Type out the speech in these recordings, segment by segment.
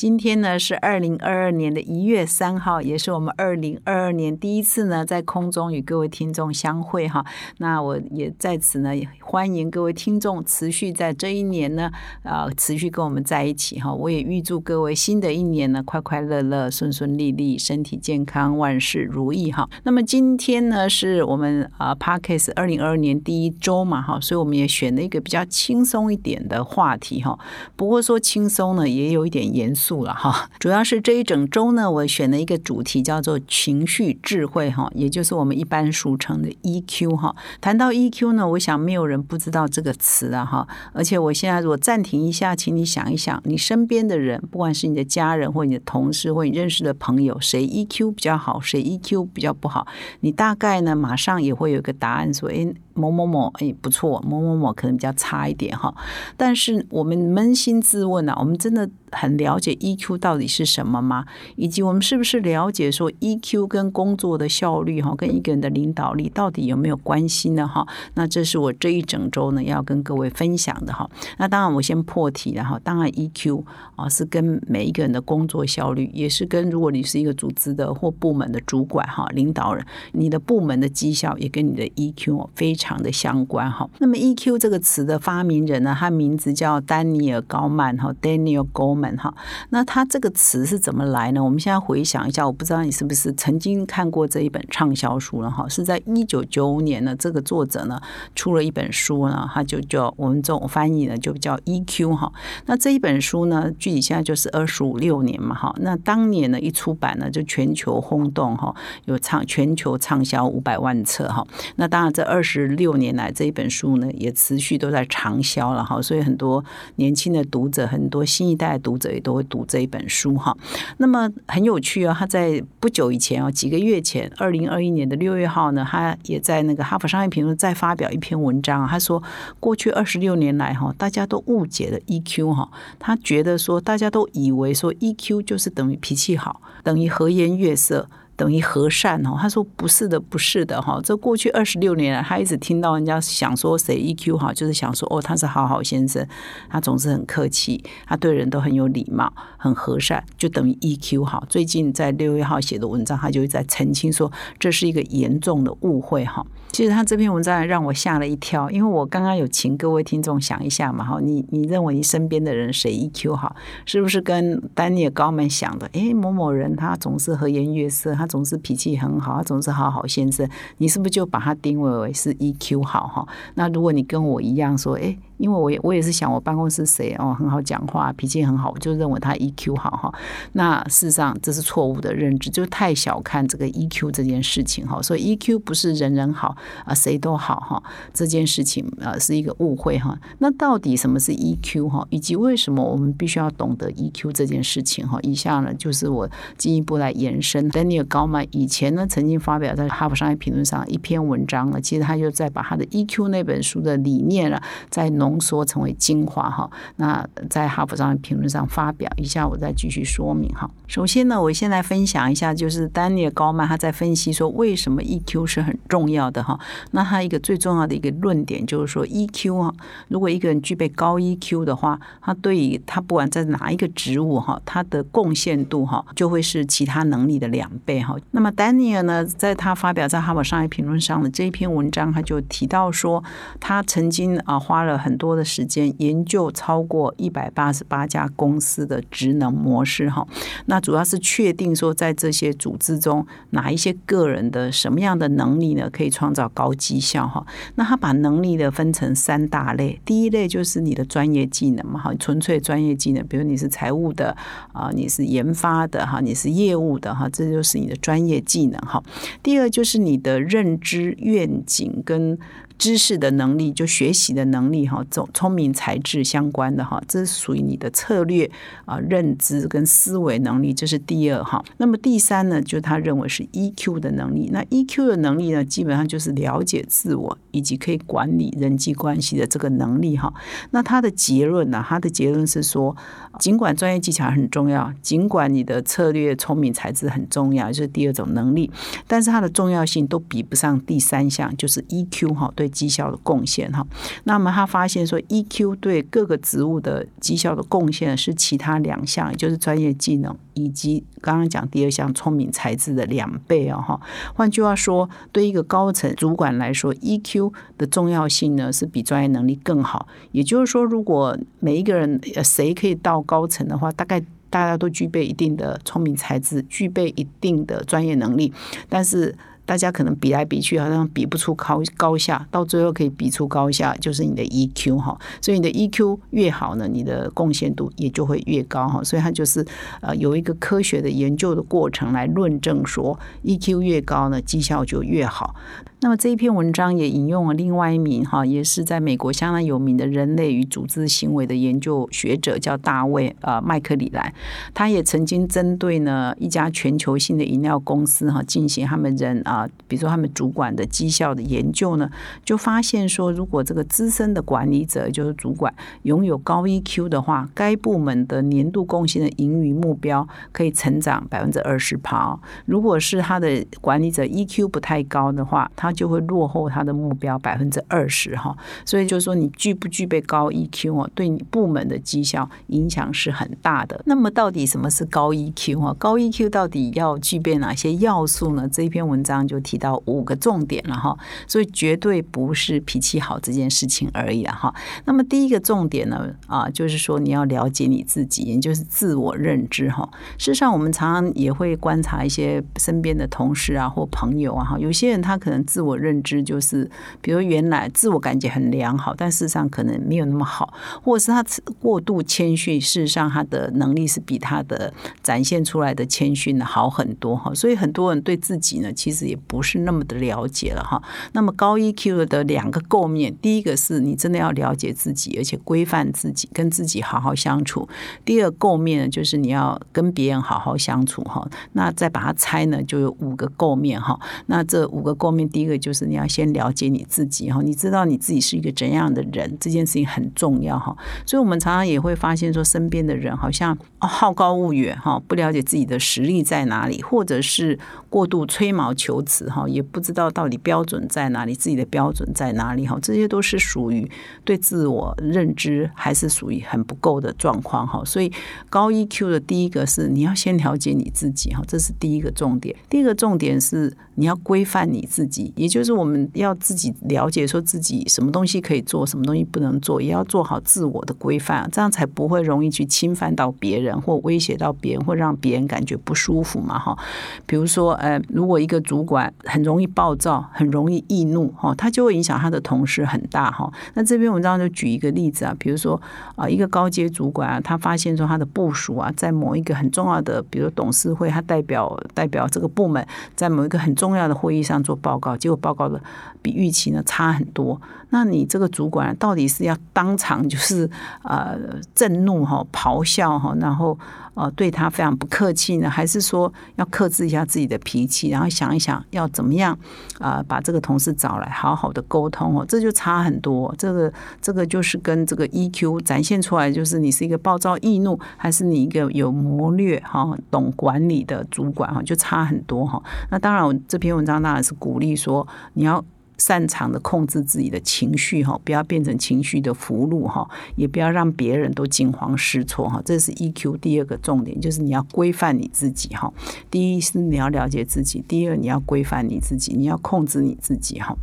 今天呢是二零二二年的一月三号，也是我们二零二二年第一次呢在空中与各位听众相会哈。那我也在此呢欢迎各位听众持续在这一年呢啊持续跟我们在一起哈。我也预祝各位新的一年呢快快乐乐、顺顺利利、身体健康、万事如意哈。那么今天呢是我们啊 Parkes 二零二二年第一周嘛哈，所以我们也选了一个比较轻松一点的话题哈。不过说轻松呢也有一点严肃。了哈，主要是这一整周呢，我选了一个主题叫做情绪智慧哈，也就是我们一般俗称的 EQ 哈。谈到 EQ 呢，我想没有人不知道这个词啊哈。而且我现在如果暂停一下，请你想一想，你身边的人，不管是你的家人或你的同事或你认识的朋友，谁 EQ 比较好，谁 EQ 比较不好，你大概呢马上也会有一个答案，说哎。某某某哎不错，某某某可能比较差一点哈。但是我们扪心自问啊，我们真的很了解 EQ 到底是什么吗？以及我们是不是了解说 EQ 跟工作的效率哈，跟一个人的领导力到底有没有关系呢？哈，那这是我这一整周呢要跟各位分享的哈。那当然我先破题了哈。当然 EQ 啊是跟每一个人的工作效率，也是跟如果你是一个组织的或部门的主管哈，领导人，你的部门的绩效也跟你的 EQ 非常。常的相关哈，那么 EQ 这个词的发明人呢，他名字叫丹尼尔高曼哈，Daniel Goleman 哈。那他这个词是怎么来呢？我们现在回想一下，我不知道你是不是曾经看过这一本畅销书了哈？是在一九九五年呢，这个作者呢出了一本书呢，他就叫我们这种翻译呢就叫 EQ 哈。那这一本书呢，具体现在就是二十五六年嘛哈。那当年呢一出版呢，就全球轰动哈，有畅全球畅销五百万册哈。那当然这二十。六年来这一本书呢，也持续都在畅销了哈，所以很多年轻的读者，很多新一代的读者也都会读这一本书哈。那么很有趣哦，他在不久以前哦，几个月前，二零二一年的六月号呢，他也在那个《哈佛商业评论》再发表一篇文章，他说过去二十六年来哈，大家都误解了 EQ 哈，他觉得说大家都以为说 EQ 就是等于脾气好，等于和颜悦色。等于和善哦，他说不是的，不是的哈。这过去二十六年来，他一直听到人家想说谁 EQ 好，就是想说哦，他是好好先生，他总是很客气，他对人都很有礼貌，很和善，就等于 EQ 好。最近在六月号写的文章，他就在澄清说这是一个严重的误会哈。其实他这篇文章让我吓了一跳，因为我刚刚有请各位听众想一下嘛哈，你你认为你身边的人谁 EQ 好，是不是跟丹尼尔高门想的？诶，某某人他总是和颜悦色，他总是脾气很好，总是好好先生，你是不是就把他定位为是 EQ 好哈？那如果你跟我一样说，诶。因为我也我也是想我办公室谁哦很好讲话脾气很好我就认为他 EQ 好哈。那事实上这是错误的认知就太小看这个 EQ 这件事情哈。所以 EQ 不是人人好啊谁都好哈。这件事情呃是一个误会哈。那到底什么是 EQ 哈？以及为什么我们必须要懂得 EQ 这件事情哈？以下呢就是我进一步来延伸。Daniel 高曼以前呢曾经发表在哈佛商业评论上一篇文章呢其实他就在把他的 EQ 那本书的理念了在浓。浓缩成为精华哈，那在哈佛上评论上发表一下，我再继续说明哈。首先呢，我先来分享一下，就是丹尼尔高曼他在分析说为什么 EQ 是很重要的哈。那他一个最重要的一个论点就是说，EQ 啊，如果一个人具备高 EQ 的话，他对于他不管在哪一个职务哈，他的贡献度哈，就会是其他能力的两倍哈。那么丹尼尔呢，在他发表在哈佛商业评论上的这一篇文章，他就提到说，他曾经啊花了很多的时间研究超过一百八十八家公司的职能模式哈，那主要是确定说在这些组织中哪一些个人的什么样的能力呢可以创造高绩效哈？那他把能力呢分成三大类，第一类就是你的专业技能嘛哈，纯粹专业技能，比如你是财务的啊，你是研发的哈，你是业务的哈，这就是你的专业技能哈。第二就是你的认知愿景跟知识的能力，就学习的能力哈，聪聪明才智相关的哈，这是属于你的策略啊、认知跟思维能力，这是第二哈。那么第三呢，就他认为是 EQ 的能力。那 EQ 的能力呢，基本上就是了解自我以及可以管理人际关系的这个能力哈。那他的结论呢，他的结论是说，尽管专业技巧很重要，尽管你的策略聪明才智很重要，就是第二种能力，但是它的重要性都比不上第三项，就是 EQ 哈对绩效的贡献哈。那么他发现说，EQ 对各个职务的绩效的贡献是其他两项，也就是专业技能以及刚刚讲第二项聪明才智的两倍哦哈。换句话说，对一个高层主管来说，EQ 的重要性呢是比专业能力更好。也就是说，如果每一个人谁可以到高层的话，大概大家都具备一定的聪明才智，具备一定的专业能力，但是。大家可能比来比去，好像比不出高高下，到最后可以比出高下，就是你的 EQ 哈。所以你的 EQ 越好呢，你的贡献度也就会越高哈。所以它就是呃有一个科学的研究的过程来论证说，EQ 越高呢，绩效就越好。那么这一篇文章也引用了另外一名哈，也是在美国相当有名的人类与组织行为的研究学者，叫大卫呃麦克里兰。他也曾经针对呢一家全球性的饮料公司哈进行他们人啊，比如说他们主管的绩效的研究呢，就发现说，如果这个资深的管理者就是主管拥有高 EQ 的话，该部门的年度贡献的盈余目标可以成长百分之二十趴。如果是他的管理者 EQ 不太高的话，他就会落后他的目标百分之二十哈，所以就是说你具不具备高 EQ 哦，对你部门的绩效影响是很大的。那么到底什么是高 EQ 啊？高 EQ 到底要具备哪些要素呢？这一篇文章就提到五个重点了哈，所以绝对不是脾气好这件事情而已了哈。那么第一个重点呢啊，就是说你要了解你自己，也就是自我认知哈。事实上，我们常常也会观察一些身边的同事啊或朋友啊哈，有些人他可能自我认知就是，比如原来自我感觉很良好，但事实上可能没有那么好，或者是他过度谦逊，事实上他的能力是比他的展现出来的谦逊的好很多哈。所以很多人对自己呢，其实也不是那么的了解了哈。那么高 EQ 的两个构面，第一个是你真的要了解自己，而且规范自己，跟自己好好相处；第二构面呢，就是你要跟别人好好相处哈。那再把它拆呢，就有五个构面哈。那这五个构面，第一个。个就是你要先了解你自己哈，你知道你自己是一个怎样的人，这件事情很重要哈。所以，我们常常也会发现说，身边的人好像好高骛远哈，不了解自己的实力在哪里，或者是过度吹毛求疵哈，也不知道到底标准在哪里，自己的标准在哪里哈。这些都是属于对自我认知还是属于很不够的状况哈。所以，高 EQ 的第一个是你要先了解你自己哈，这是第一个重点。第一个重点是你要规范你自己。也就是我们要自己了解，说自己什么东西可以做，什么东西不能做，也要做好自我的规范，这样才不会容易去侵犯到别人，或威胁到别人，或让别人感觉不舒服嘛，哈。比如说，呃，如果一个主管很容易暴躁，很容易易怒，哈，他就会影响他的同事很大，哈。那这篇文章就举一个例子啊，比如说啊，一个高阶主管啊，他发现说他的部署啊，在某一个很重要的，比如董事会，他代表代表这个部门，在某一个很重要的会议上做报告，结果。报告的比预期呢差很多，那你这个主管到底是要当场就是呃震怒哈咆哮哈，然后呃对他非常不客气呢，还是说要克制一下自己的脾气，然后想一想要怎么样啊把这个同事找来好好的沟通哦，这就差很多。这个这个就是跟这个 EQ 展现出来，就是你是一个暴躁易怒，还是你一个有谋略哈懂管理的主管哈，就差很多哈。那当然，我这篇文章当然是鼓励说。你要擅长的控制自己的情绪哈，不要变成情绪的俘虏哈，也不要让别人都惊慌失措哈。这是 EQ 第二个重点，就是你要规范你自己哈。第一是你要了解自己，第二你要规范你自己，你要控制你自己哈。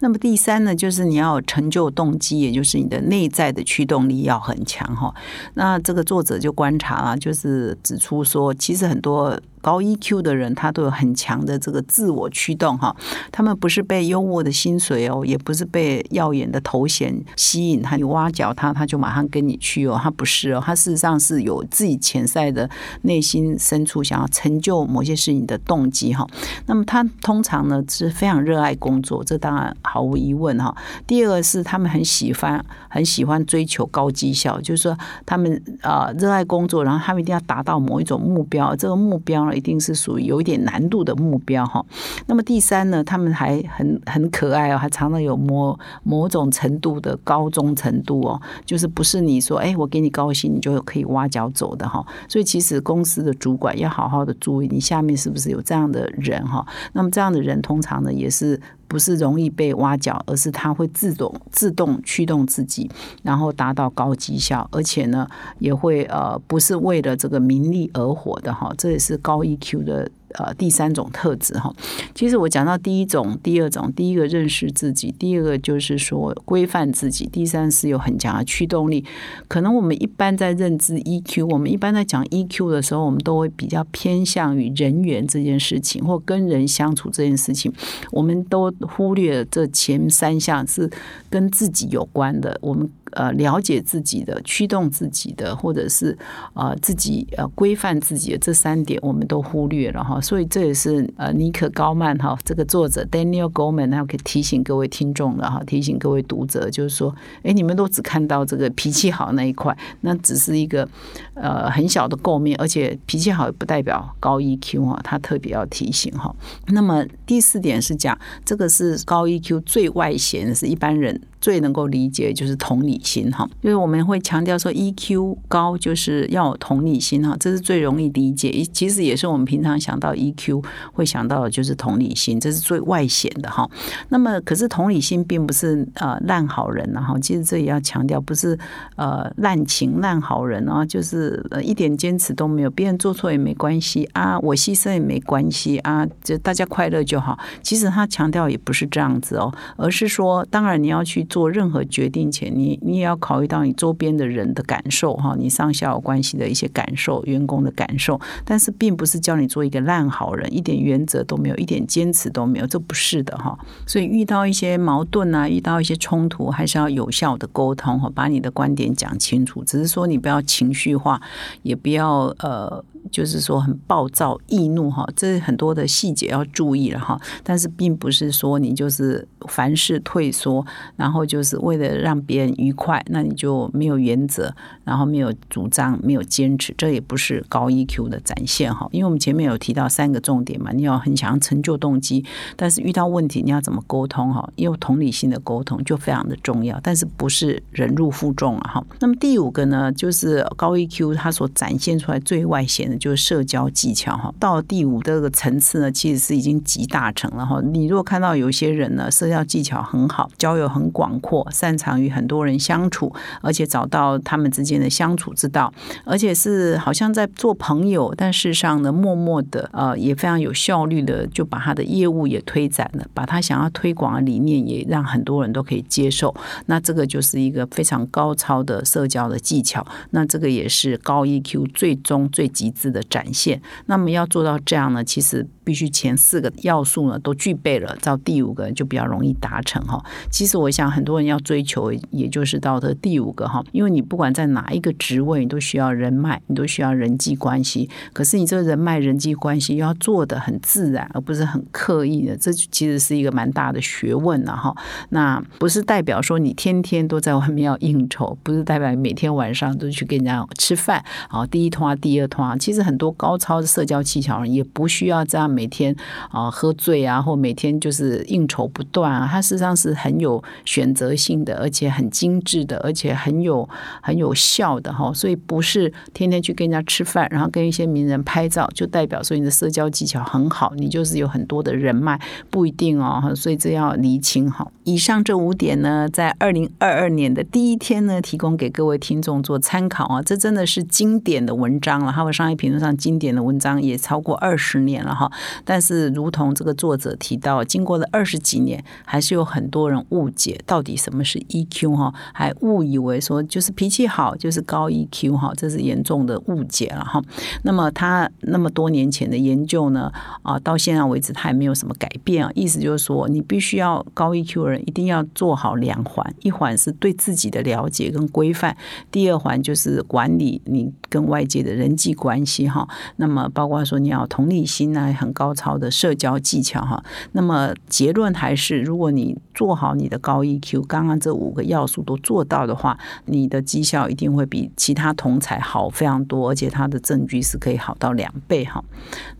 那么第三呢，就是你要有成就动机，也就是你的内在的驱动力要很强哈。那这个作者就观察了，就是指出说，其实很多。高 EQ 的人，他都有很强的这个自我驱动哈。他们不是被优渥的薪水哦，也不是被耀眼的头衔吸引，他你挖角他，他就马上跟你去哦。他不是哦，他事实上是有自己潜在的内心深处想要成就某些事情的动机哈。那么他通常呢是非常热爱工作，这当然毫无疑问哈。第二个是他们很喜欢很喜欢追求高绩效，就是说他们呃热爱工作，然后他们一定要达到某一种目标，这个目标呢一定是属于有一点难度的目标哈。那么第三呢，他们还很很可爱哦，还常常有某某种程度的高中程度哦，就是不是你说哎我给你高薪你就可以挖角走的哈。所以其实公司的主管要好好的注意，你下面是不是有这样的人哈。那么这样的人通常呢也是。不是容易被挖角，而是它会自动自动驱动自己，然后达到高绩效，而且呢，也会呃，不是为了这个名利而活的哈，这也是高 EQ 的。呃，第三种特质哈，其实我讲到第一种、第二种，第一个认识自己，第二个就是说规范自己，第三是有很强的驱动力。可能我们一般在认知 EQ，我们一般在讲 EQ 的时候，我们都会比较偏向于人缘这件事情，或跟人相处这件事情，我们都忽略了这前三项是跟自己有关的。我们呃，了解自己的、驱动自己的，或者是呃自己呃规范自己的这三点，我们都忽略了哈。所以这也是呃尼可高曼哈这个作者 Daniel Goleman 他可以提醒各位听众的哈，提醒各位读者，就是说，哎，你们都只看到这个脾气好那一块，那只是一个呃很小的构面，而且脾气好也不代表高 EQ 哈，他特别要提醒哈。那么第四点是讲，这个是高 EQ 最外显的是一般人。最能够理解就是同理心哈，就是我们会强调说 EQ 高就是要有同理心哈，这是最容易理解，其实也是我们平常想到 EQ 会想到的就是同理心，这是最外显的哈。那么可是同理心并不是呃烂好人然后，其实这也要强调不是呃滥情烂好人啊，就是呃一点坚持都没有，别人做错也没关系啊，我牺牲也没关系啊，就大家快乐就好。其实他强调也不是这样子哦，而是说当然你要去。做任何决定前，你你也要考虑到你周边的人的感受哈，你上下有关系的一些感受，员工的感受。但是并不是叫你做一个烂好人，一点原则都没有，一点坚持都没有，这不是的哈。所以遇到一些矛盾啊，遇到一些冲突，还是要有效的沟通哈，把你的观点讲清楚。只是说你不要情绪化，也不要呃。就是说很暴躁易怒哈，这很多的细节要注意了哈。但是并不是说你就是凡事退缩，然后就是为了让别人愉快，那你就没有原则，然后没有主张，没有坚持，这也不是高 EQ 的展现哈。因为我们前面有提到三个重点嘛，你要很强成就动机，但是遇到问题你要怎么沟通哈？因为同理心的沟通就非常的重要，但是不是忍辱负重啊哈。那么第五个呢，就是高 EQ 它所展现出来最外显就是社交技巧哈，到第五这个层次呢，其实是已经集大成了哈。你如果看到有些人呢，社交技巧很好，交友很广阔，擅长与很多人相处，而且找到他们之间的相处之道，而且是好像在做朋友，但事实上呢，默默的呃，也非常有效率的，就把他的业务也推展了，把他想要推广的理念也让很多人都可以接受。那这个就是一个非常高超的社交的技巧。那这个也是高 EQ 最终最极致。的展现，那么要做到这样呢，其实必须前四个要素呢都具备了，到第五个就比较容易达成哈。其实我想很多人要追求，也就是到的第五个哈，因为你不管在哪一个职位，你都需要人脉，你都需要人际关系。可是你这个人脉人际关系要做的很自然，而不是很刻意的，这其实是一个蛮大的学问了哈。那不是代表说你天天都在外面要应酬，不是代表每天晚上都去跟人家吃饭啊，第一通啊，第二通啊，其实。很多高超的社交技巧也不需要这样每天啊喝醉啊，或每天就是应酬不断啊。他事实上是很有选择性的，而且很精致的，而且很有很有效的哈。所以不是天天去跟人家吃饭，然后跟一些名人拍照，就代表说你的社交技巧很好，你就是有很多的人脉，不一定哦。所以这要厘清哈。以上这五点呢，在二零二二年的第一天呢，提供给各位听众做参考啊。这真的是经典的文章了，哈，我上一。评论上经典的文章也超过二十年了哈，但是如同这个作者提到，经过了二十几年，还是有很多人误解到底什么是 EQ 哈，还误以为说就是脾气好就是高 EQ 哈，这是严重的误解了哈。那么他那么多年前的研究呢，啊，到现在为止他还没有什么改变啊。意思就是说，你必须要高 EQ 人一定要做好两环，一环是对自己的了解跟规范，第二环就是管理你跟外界的人际关系哈。那么包括说你要同理心啊，很高超的社交技巧哈。那么结论还是，如果你做好你的高 EQ，刚刚这五个要素都做到的话，你的绩效一定会比其他同才好非常多，而且他的证据是可以好到两倍哈。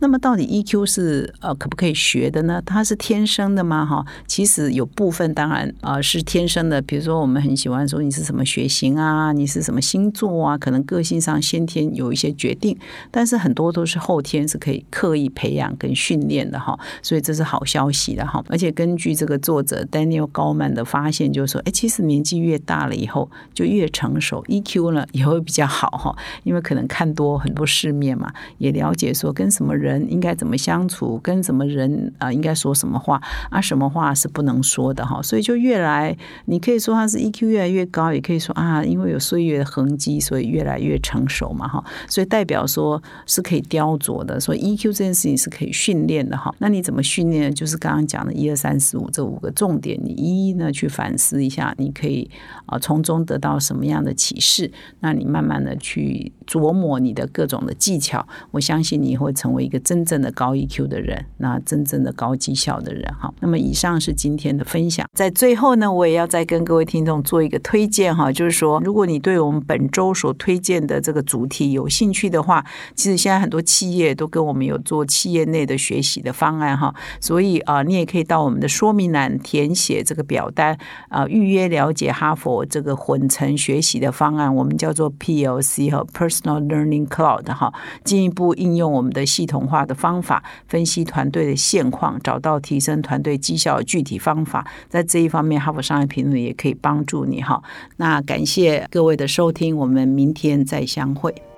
那么到底 EQ 是呃可不可以学的呢？它是天生的吗？哈，其实有部分当然呃是天生的，比如说我们很喜欢说你是什么血型啊，你是什么星座啊，可能个性上先天有一些决定，但是很多都是后天是可以刻意培养跟训练的哈，所以这是好消息的哈。而且根据这个作者 Daniel 高曼的发现，就是说，哎，其实年纪越大了以后就越成熟，EQ 呢也会比较好哈，因为可能看多很多世面嘛，也了解说跟什么人应该怎么相处，跟什么人啊应该说什么话啊，什么话是不能说的哈，所以就越来，你可以说他是 EQ 越来越高，也可以说啊，因为有岁月的痕迹，所以越来越成熟嘛哈，所以代表说是可以雕琢的，所以 EQ 这件事情是可以训练的哈。那你怎么训练？就是刚刚讲的一二三四五这五个重点，你一一呢去反思一下，你可以啊从中得到什么样的启示？那你慢慢的去琢磨你的各种的技巧，我相信你会成为一个真正的高 EQ 的人，那真正的高绩效的人哈。那么以上是今天的分享，在最后呢，我也要再跟各位听众做一个推荐哈，就是说，如果你对我们本周所推荐的这个主题有兴趣的话，其实现在很多企业都跟我们有做企业内的学习的方案哈，所以啊，你也可以到我们的说明栏填写这个表单啊，预约了解哈佛这个混成学习的方案，我们叫做 PLC 和 Personal Learning Cloud 哈，进一步应用我们的系统化的方法，分析团队的现况，找到提升团队绩效的具体方法，在这一方面，哈佛商业评论也可以帮助你哈。那感谢各位的收听，我们明天再相会。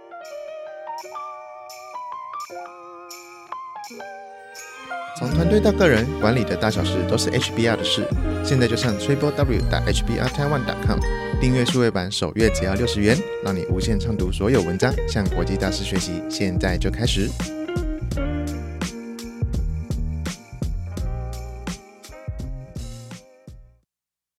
从团队到个人，管理的大小事都是 HBR 的事。现在就上 triple w 打 HBR Taiwan com 订阅数位版，首月只要六十元，让你无限畅读所有文章，向国际大师学习。现在就开始。